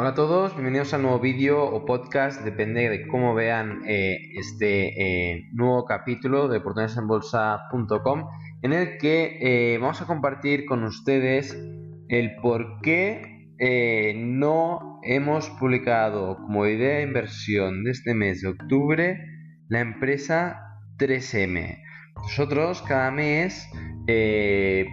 Hola a todos, bienvenidos al nuevo vídeo o podcast, depende de cómo vean eh, este eh, nuevo capítulo de oportunidadesenbolsa.com en el que eh, vamos a compartir con ustedes el por qué no hemos publicado como idea de inversión de este mes de octubre la empresa 3M. Nosotros cada mes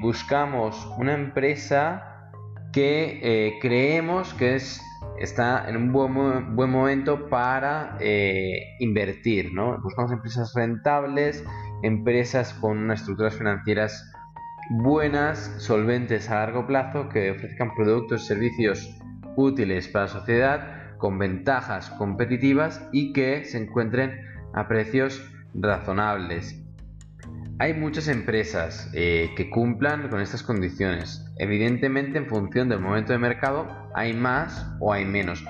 buscamos una empresa que creemos que es, está en un buen, buen momento para eh, invertir. ¿no? Buscamos empresas rentables, empresas con estructuras financieras buenas, solventes a largo plazo, que ofrezcan productos y servicios útiles para la sociedad, con ventajas competitivas y que se encuentren a precios razonables. Hay muchas empresas eh, que cumplan con estas condiciones. Evidentemente, en función del momento de mercado, hay más o hay menos.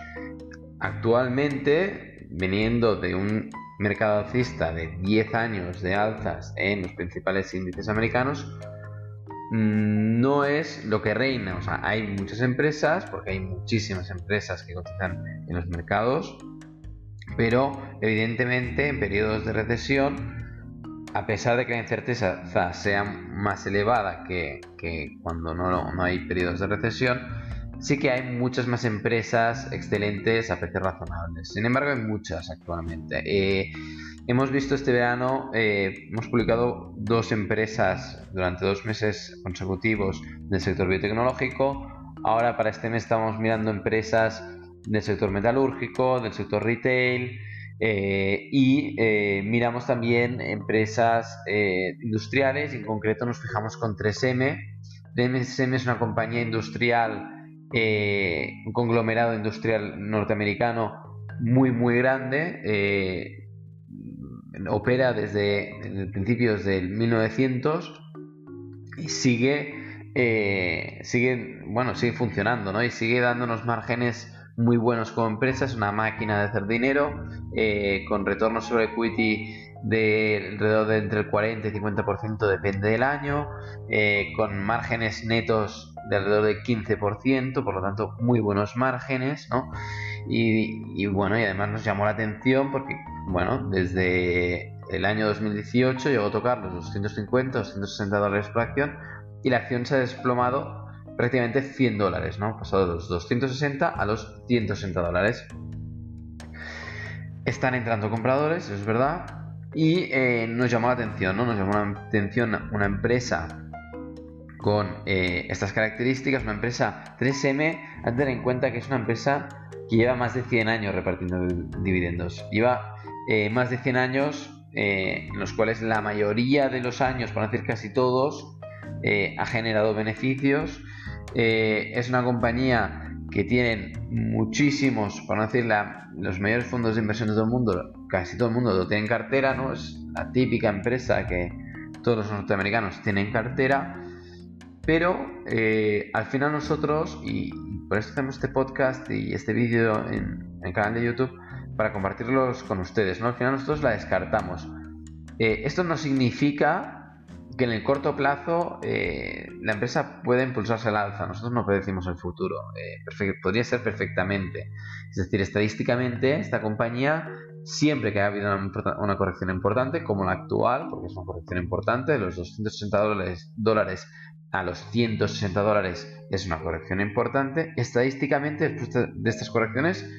Actualmente, viniendo de un mercado alcista de 10 años de alzas en los principales índices americanos, mm, no es lo que reina. O sea, hay muchas empresas, porque hay muchísimas empresas que cotizan en los mercados, pero evidentemente en periodos de recesión a pesar de que la incerteza sea más elevada que, cuando no, hay periodos de recesión, sí que hay muchas más empresas excelentes a precios razonables. Sin embargo, hay muchas actualmente. Eh, hemos visto este verano, eh, hemos publicado dos empresas durante dos meses consecutivos del sector biotecnológico. Ahora para este mes estamos mirando empresas del sector metalúrgico, del sector retail, eh, y eh, miramos también empresas eh, industriales, en concreto nos fijamos con 3M. 3M es una compañía industrial, un conglomerado industrial norteamericano muy muy grande, opera desde principios del 1900 y sigue, sigue, bueno, sigue funcionando ¿no? y sigue dándonos márgenes muy buenos como empresa, es una máquina de hacer dinero, eh, con retornos sobre equity de alrededor de entre el 40 y 50% depende del año, eh, con márgenes netos de alrededor del 15%, por lo tanto muy buenos márgenes, ¿no? Y, bueno, y además nos llamó la atención porque, bueno, desde el año 2018 llegó a tocar los 250, 260 dólares por acción y la acción se ha desplomado prácticamente 100 dólares, ¿no? Pasado de los 260 a los 160 dólares. Están entrando compradores, es verdad, y eh, nos llamó la atención, ¿no? Nos llamó la atención una empresa con eh, estas características, una empresa 3M, a tener en cuenta que es una empresa que lleva más de 100 años repartiendo dividendos. Lleva eh, más de 100 años en los cuales la mayoría de los años, por decir casi todos, ha generado beneficios eh, es una compañía que tienen muchísimos, por no decir los mayores fondos de inversión de todo el mundo, casi todo el mundo lo tiene en cartera, ¿no? Es la típica empresa que todos los norteamericanos tienen en cartera, pero eh, al final nosotros, y por eso hacemos este podcast y este vídeo en, el canal de YouTube, para compartirlos con ustedes, ¿no? Al final nosotros la descartamos. Eh, esto no significa que en el corto plazo eh, la empresa puede impulsarse al alza. Nosotros no predecimos el futuro. Eh, podría ser perfectamente. Es decir, estadísticamente, esta compañía, siempre que ha habido una, corrección importante, como la actual, porque es una corrección importante, de los 260 dólares, dólares a los 160 dólares es una corrección importante, estadísticamente, después de estas correcciones,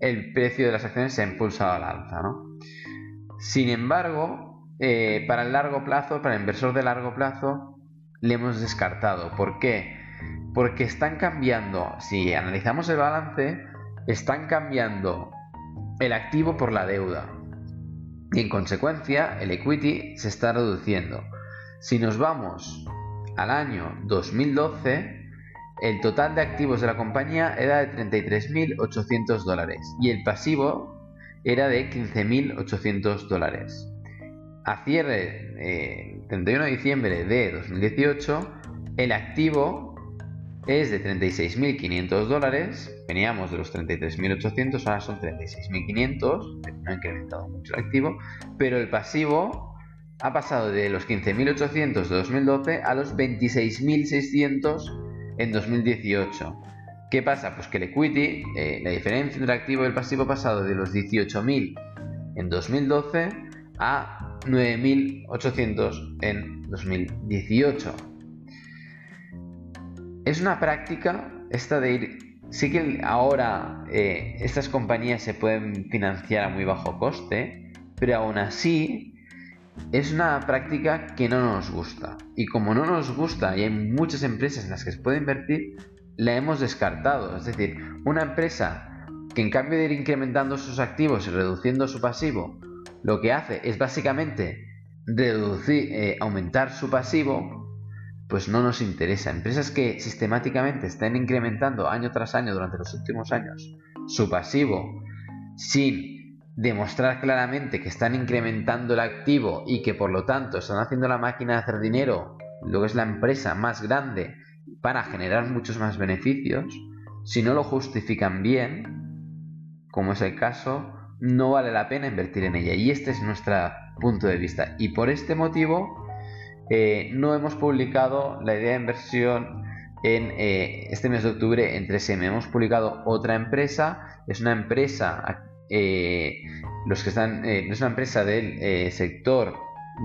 el precio de las acciones se ha impulsado al alza. ¿no? Sin embargo, eh, para el largo plazo, para el inversor de largo plazo, le hemos descartado. ¿Por qué? Porque están cambiando, si analizamos el balance, están cambiando el activo por la deuda. Y en consecuencia, el equity se está reduciendo. Si nos vamos al año 2012, el total de activos de la compañía era de 33.800 dólares y el pasivo era de 15.800 dólares a cierre eh, 31 de diciembre de 2018, el activo es de 36.500 dólares, veníamos de los 33.800, ahora son 36.500, no ha incrementado mucho el activo, pero el pasivo ha pasado de los 15.800 de 2012 a los 26.600 en 2018. ¿Qué pasa? Pues que el equity, eh, la diferencia entre el activo y el pasivo ha pasado de los 18.000 en 2012 a 9.800 en 2018. Es una práctica esta de ir... Sí que ahora eh, estas compañías se pueden financiar a muy bajo coste, pero aún así es una práctica que no nos gusta. Y como no nos gusta y hay muchas empresas en las que se puede invertir, la hemos descartado. Es decir, una empresa que en cambio de ir incrementando sus activos y reduciendo su pasivo, lo que hace es básicamente reducir, eh, aumentar su pasivo, pues no nos interesa. Empresas que sistemáticamente estén incrementando año tras año durante los últimos años su pasivo sin demostrar claramente que están incrementando el activo y que por lo tanto están haciendo la máquina de hacer dinero, lo que es la empresa más grande para generar muchos más beneficios, si no lo justifican bien, como es el caso, no vale la pena invertir en ella. Y este es nuestro punto de vista. Y por este motivo eh, no hemos publicado la idea de inversión en eh, este mes de octubre en 3M. Hemos publicado otra empresa. Es una empresa, eh, los que están, es una empresa del sector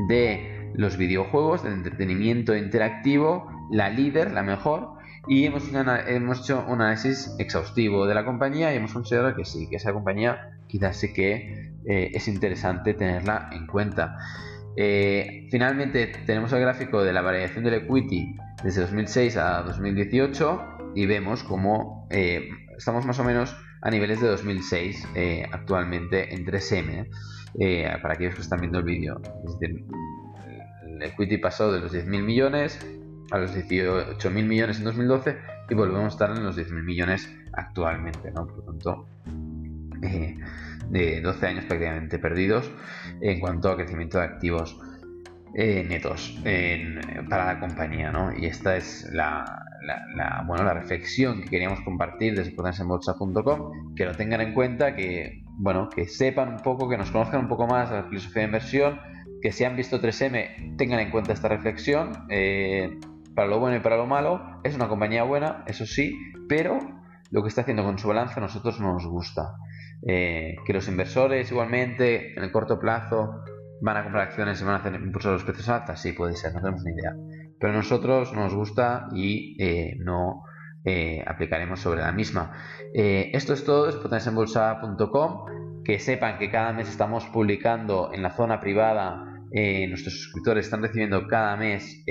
de los videojuegos, del entretenimiento interactivo, la líder, la mejor, y hemos, hemos hecho un análisis exhaustivo de la compañía y hemos considerado que sí, que esa compañía quizás sí que eh, es interesante tenerla en cuenta. Eh, finalmente tenemos el gráfico de la variación del equity desde 2006 a 2018 y vemos cómo eh, estamos más o menos a niveles de 2006 actualmente en 3M, para aquellos que están viendo el vídeo. el equity pasó de los 10.000 millones a los 18.000 millones en 2012 y volvemos a estar en los 10.000 millones actualmente, ¿no? Por lo tanto, de 12 años prácticamente perdidos en cuanto a crecimiento de activos eh, netos para la compañía, ¿no? Y esta es la, bueno, la reflexión que queríamos compartir desde potensenbolsa.com, que lo tengan en cuenta, que, bueno, que sepan un poco, que nos conozcan un poco más la filosofía de inversión, que si han visto 3M tengan en cuenta esta reflexión. Eh, para lo bueno y para lo malo. Es una compañía buena, eso sí, pero lo que está haciendo con su balance a nosotros no nos gusta. Eh, que los inversores igualmente en el corto plazo van a comprar acciones y van a hacer impulsar los precios altos, sí puede ser, no tenemos ni idea. Pero a nosotros nos gusta y eh, no eh, aplicaremos sobre la misma. esto es todo, es potenciaenbolsa.com. Que sepan que cada mes estamos publicando en la zona privada nuestros suscriptores están recibiendo cada mes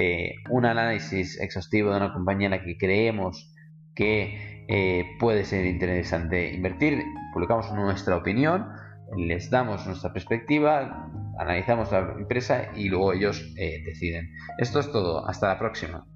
un análisis exhaustivo de una compañía en la que creemos que eh, puede ser interesante invertir. Publicamos nuestra opinión, les damos nuestra perspectiva, analizamos la empresa y luego ellos deciden. Esto es todo. Hasta la próxima.